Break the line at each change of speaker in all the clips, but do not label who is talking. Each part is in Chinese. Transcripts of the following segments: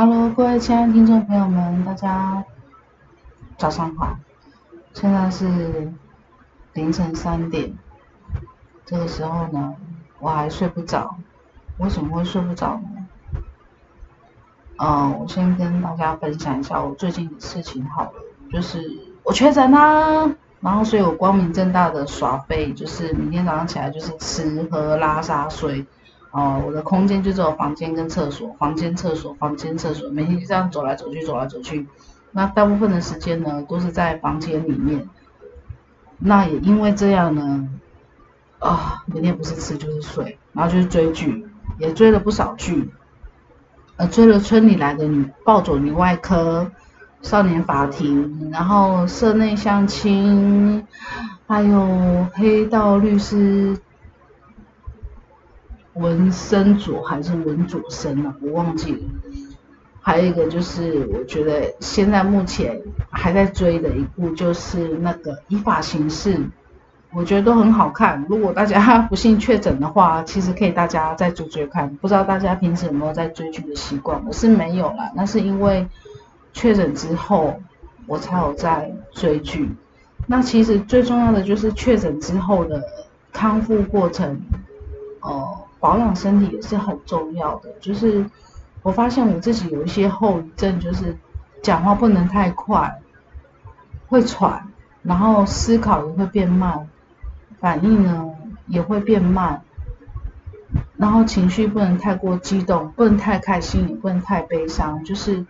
Hello，各位亲爱的听众朋友们，大家早上好。现在是凌晨三点，这个时候呢，我还睡不着。为什么会睡不着呢？嗯，我先跟大家分享一下我最近的事情好了，就是我确诊啦，然后所以我光明正大的耍废，就是明天早上起来就是吃喝拉撒睡。哦，我的空间就只有房间跟厕所，房间厕所，房间厕所，每天就这样走来走去，走来走去。那大部分的时间呢，都是在房间里面。那也因为这样呢，啊，每天不是吃就是睡，然后就是追剧，也追了不少剧。呃，追了《村里来的女暴走女外科》、《少年法庭》，然后《社内相亲》，还有《黑道律师》。文森佐还是文佐生啊？我忘记了。还有一个就是，我觉得现在目前还在追的一部，就是那个《依法行事》，我觉得都很好看。如果大家不幸确诊的话，其实可以大家再追追看。不知道大家平时有没有在追剧的习惯？我是没有啦，那是因为确诊之后我才有在追剧。那其实最重要的就是确诊之后的康复过程，哦。保养身体也是很重要的，就是我发现我自己有一些后遗症，就是讲话不能太快，会喘，然后思考也会变慢，反应呢也会变慢，然后情绪不能太过激动，不能太开心，也不能太悲伤，就是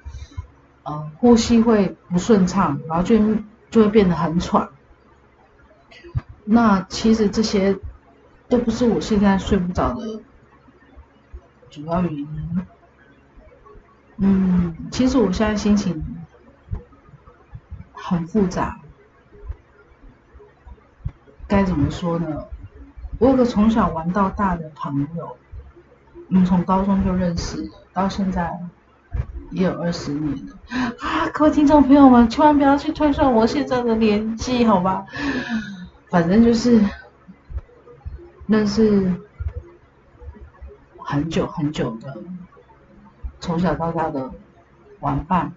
呃呼吸会不顺畅，然后就就会变得很喘。那其实这些。都不是我现在睡不着的主要原因。嗯，其实我现在心情很复杂。该怎么说呢？我有个从小玩到大的朋友，我们从高中就认识，到现在也有二十年了。啊，各位听众朋友们，千万不要去推算我现在的年纪，好吧？反正就是。那是很久很久的，从小到大的玩伴。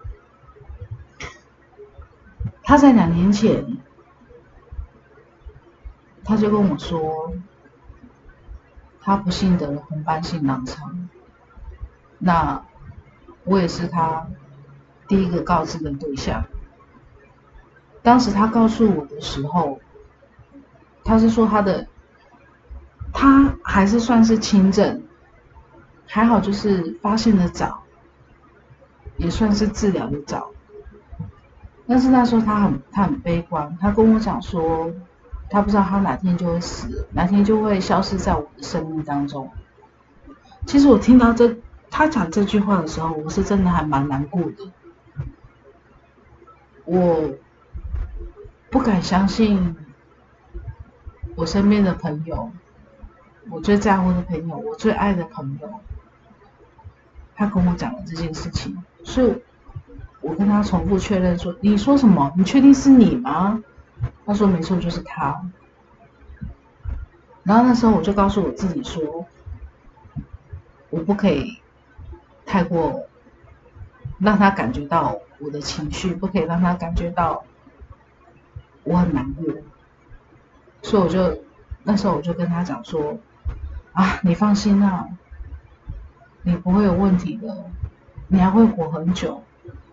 他在两年前，他就跟我说，他不幸得了红斑性狼疮。那我也是他第一个告知的对象。当时他告诉我的时候，他是说他的。他还是算是轻症，还好就是发现的早，也算是治疗的早。但是那时候他很他很悲观，他跟我讲说，他不知道他哪天就会死，哪天就会消失在我的生命当中。其实我听到这他讲这句话的时候，我是真的还蛮难过的。我不敢相信我身边的朋友。我最在乎的朋友，我最爱的朋友，他跟我讲了这件事情，所以我跟他重复确认说：“你说什么？你确定是你吗？”他说：“没错，就是他。”然后那时候我就告诉我自己说：“我不可以太过让他感觉到我的情绪，不可以让他感觉到我很难过。”所以我就那时候我就跟他讲说。啊，你放心啊，你不会有问题的，你还会活很久，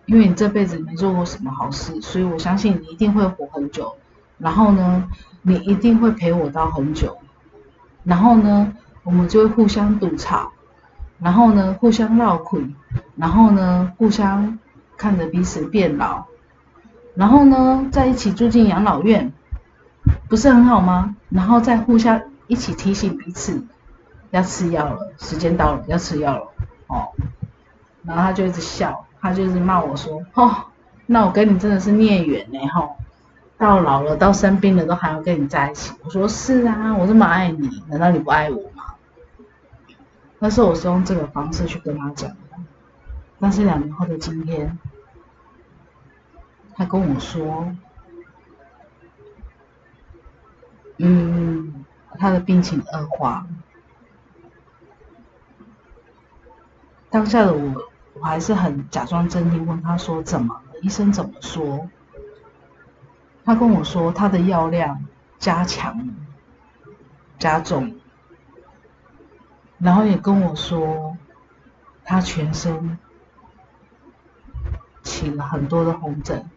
因为你这辈子没做过什么好事，所以我相信你一定会活很久。然后呢，你一定会陪我到很久。然后呢，我们就会互相赌吵，然后呢，互相闹苦，然后呢，互相看着彼此变老，然后呢，在一起住进养老院，不是很好吗？然后再互相一起提醒彼此。要吃药了，时间到了，要吃药了，哦，然后他就一直笑，他就一直骂我说，哦，那我跟你真的是孽缘呢，吼，到老了，到生病了都还要跟你在一起。我说是啊，我这么爱你，难道你不爱我吗？那时候我是用这个方式去跟他讲的，但是两年后的今天，他跟我说，嗯，他的病情恶化。当下的我我还是很假装镇定，问他说怎么了？医生怎么说？他跟我说他的药量加强、加重，然后也跟我说他全身起了很多的红疹。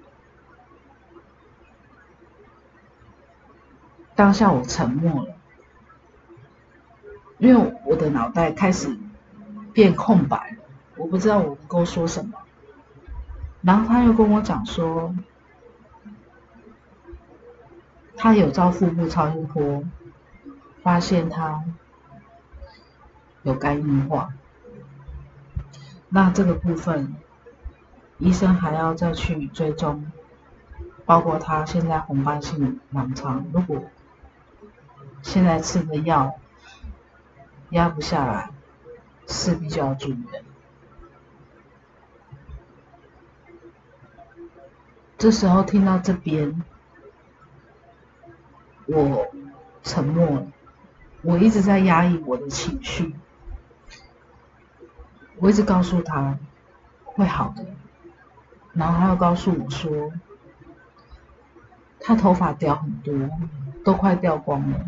当下我沉默了，因为我的脑袋开始变空白，我不知道我能够说什么。然后他又跟我讲说，他有照腹部超音波，发现他有肝硬化。那这个部分，医生还要再去追踪，包括他现在红斑性狼疮，如果现在吃的药压不下来，势必就要住院。这时候听到这边，我沉默了。我一直在压抑我的情绪，我一直告诉他会好的，然后他又告诉我说，他头发掉很多，都快掉光了。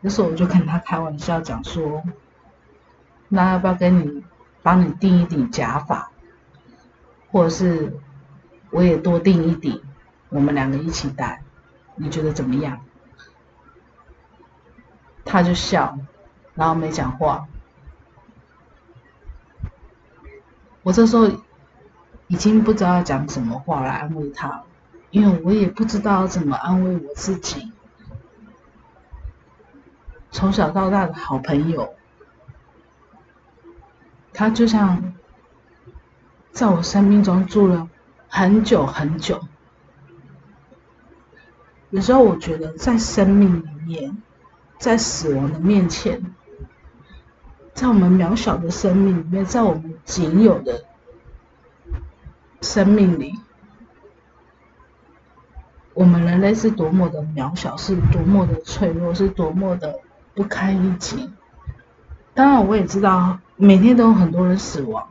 那时候我就跟他开玩笑讲说，那要不要跟你帮你订一顶假发，或者是我也多订一顶，我们两个一起戴，你觉得怎么样？他就笑，然后没讲话。我这时候已经不知道讲什么话来安慰他，因为我也不知道怎么安慰我自己。从小到大的好朋友，他就像在我生命中住了很久很久。有时候我觉得，在生命里面，在死亡的面前，在我们渺小的生命里面，在我们仅有的生命里，我们人类是多么的渺小，是多么的脆弱，是多么的。不堪一击。当然，我也知道每天都有很多人死亡，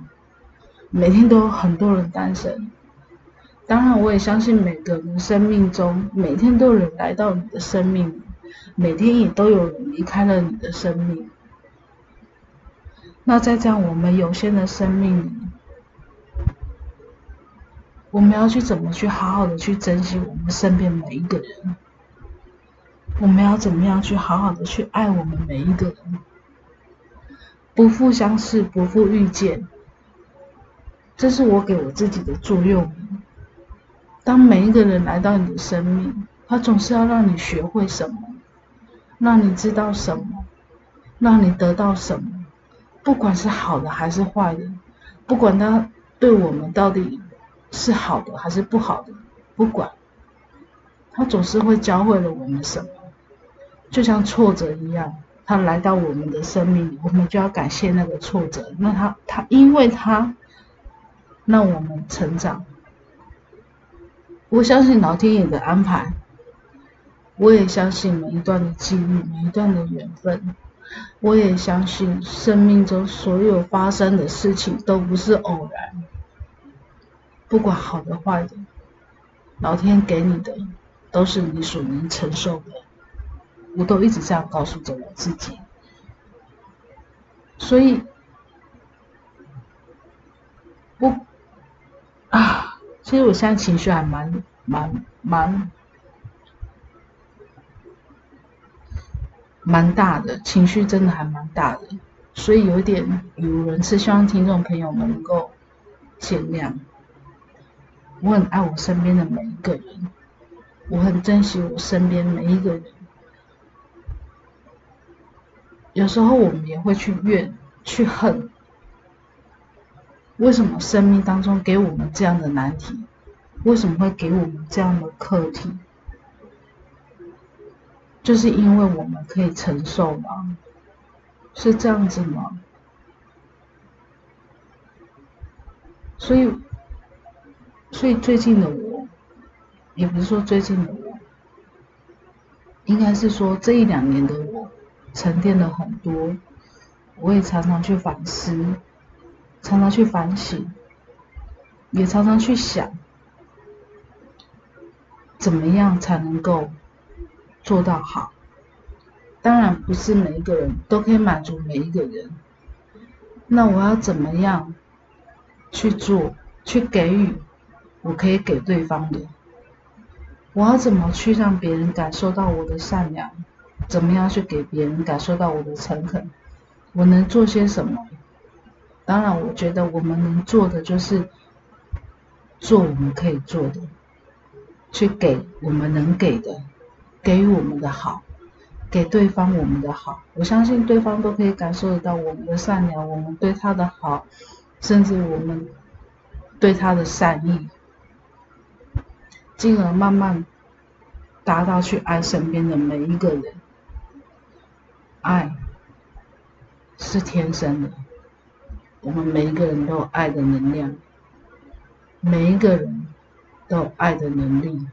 每天都有很多人诞生。当然，我也相信每个人生命中每天都有人来到你的生命，每天也都有人离开了你的生命。那在这样我们有限的生命里，我们要去怎么去好好的去珍惜我们身边每一个人？我们要怎么样去好好的去爱我们每一个人？不负相识，不负遇见，这是我给我自己的座右铭。当每一个人来到你的生命，他总是要让你学会什么，让你知道什么，让你得到什么，不管是好的还是坏的，不管他对我们到底是好的还是不好的，不管，他总是会教会了我们什么。就像挫折一样，他来到我们的生命里，我们就要感谢那个挫折。那他他因为他让我们成长。我相信老天爷的安排，我也相信每一段的际遇，每一段的缘分，我也相信生命中所有发生的事情都不是偶然。不管好的坏的，老天给你的都是你所能承受的。我都一直这样告诉着我自己，所以，我啊，其实我现在情绪还蛮蛮蛮蛮大的，情绪真的还蛮大的，所以有点语无伦次，希望听众朋友们能够见谅。我很爱我身边的每一个人，我很珍惜我身边每一个人。有时候我们也会去怨、去恨，为什么生命当中给我们这样的难题？为什么会给我们这样的课题？就是因为我们可以承受吗？是这样子吗？所以，所以最近的我，也不是说最近的我，应该是说这一两年的我。沉淀了很多，我也常常去反思，常常去反省，也常常去想，怎么样才能够做到好。当然不是每一个人都可以满足每一个人，那我要怎么样去做，去给予我可以给对方的？我要怎么去让别人感受到我的善良？怎么样去给别人感受到我的诚恳？我能做些什么？当然，我觉得我们能做的就是做我们可以做的，去给我们能给的，给予我们的好。给对方我们的好，我相信对方都可以感受得到我们的善良，我们对他的好，甚至我们对他的善意，进而慢慢达到去爱身边的每一个人。爱是天生的，我们每一个人都有爱的能量，每一个人都有爱的能力，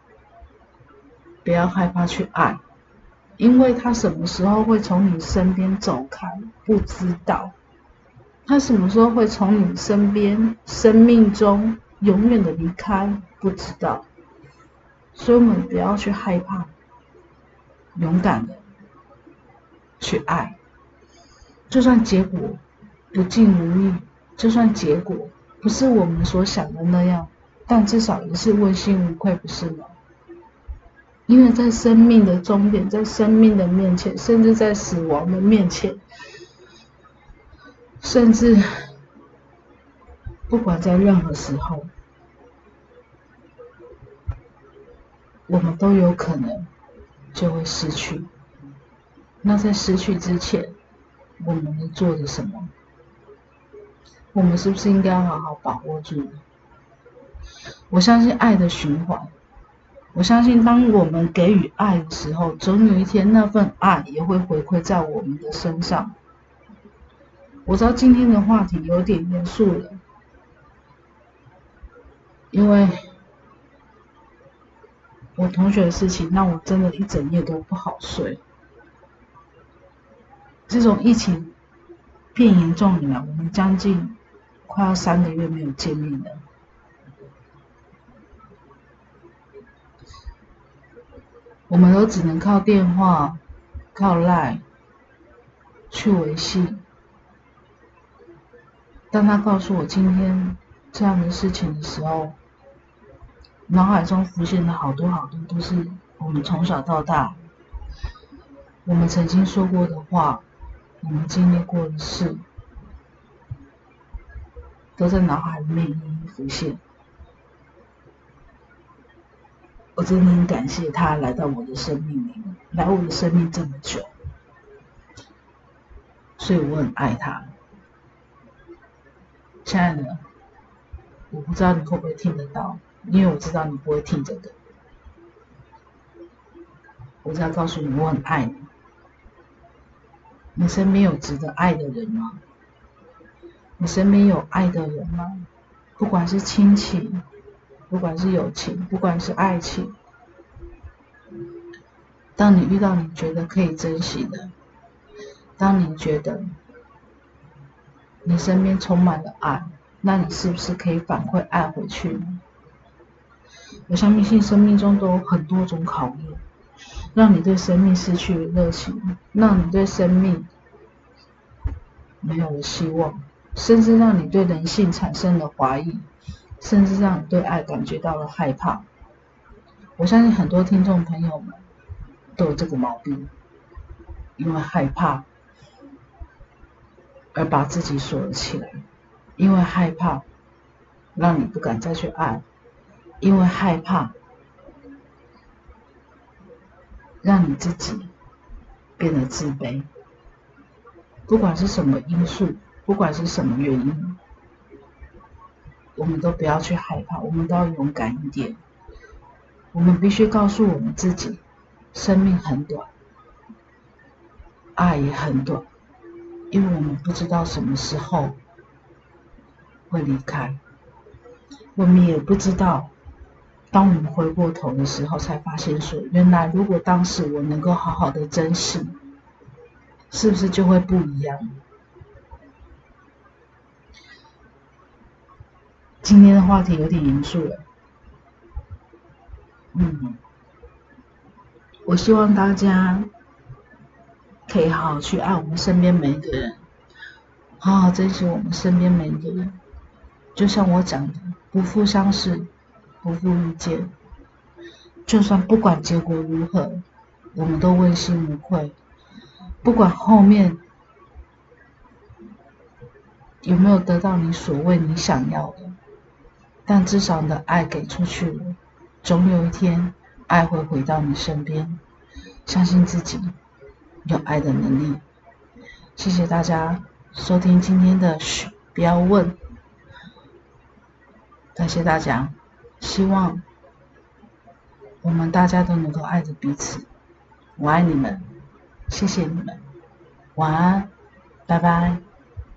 不要害怕去爱。因为他什么时候会从你身边走开，不知道；他什么时候会从你身边、生命中永远的离开，不知道。所以我们不要去害怕，勇敢的去爱。就算结果不尽如意，就算结果不是我们所想的那样，但至少也是问心无愧，不是吗？因为在生命的终点，在生命的面前，甚至在死亡的面前，甚至不管在任何时候，我们都有可能就会失去。那在失去之前，我们能做的什么？我们是不是应该要好好把握住？我相信爱的循环。我相信，当我们给予爱的时候，总有一天那份爱也会回馈在我们的身上。我知道今天的话题有点严肃了，因为我同学的事情让我真的一整夜都不好睡。这种疫情变严重以来，我们将近快要三个月没有见面了。我们都只能靠电话、靠赖去维系。当他告诉我今天这样的事情的时候，脑海中浮现的好多好多都是我们从小到大，我们曾经说过的话，我们经历过的事，都在脑海里面一一浮现。我真的很感谢他来到我的生命里，来我的生命这么久，所以我很爱他。亲爱的，我不知道你会不会听得到，因为我知道你不会听这个。我只要告诉你，我很爱你。你身边有值得爱的人吗？你身边有爱的人吗？不管是亲情。不管是友情，不管是爱情，当你遇到你觉得可以珍惜的，当你觉得你身边充满了爱，那你是不是可以反馈爱回去呢？我相信生命中都有很多种考验，让你对生命失去了热情，让你对生命没有了希望，甚至让你对人性产生了怀疑。甚至让你对爱感觉到了害怕。我相信很多听众朋友们都有这个毛病，因为害怕而把自己锁了起来，因为害怕让你不敢再去爱，因为害怕让你自己变得自卑。不管是什么因素，不管是什么原因。我们都不要去害怕，我们都要勇敢一点。我们必须告诉我们自己，生命很短，爱也很短，因为我们不知道什么时候会离开。我们也不知道，当我们回过头的时候，才发现说，原来如果当时我能够好好的珍惜，是不是就会不一样？今天的话题有点严肃了。嗯，我希望大家可以好好去爱我们身边每一个人，好好珍惜我们身边每一个人。就像我讲的，不负相识，不负遇见。就算不管结果如何，我们都问心无愧。不管后面有没有得到你所谓你想要的，但至少你的爱给出去了。总有一天，爱会回到你身边。相信自己，有爱的能力。谢谢大家收听今天的嘘，不要问。感谢大家，希望我们大家都能够爱着彼此。我爱你们，谢谢你们，晚安，拜拜。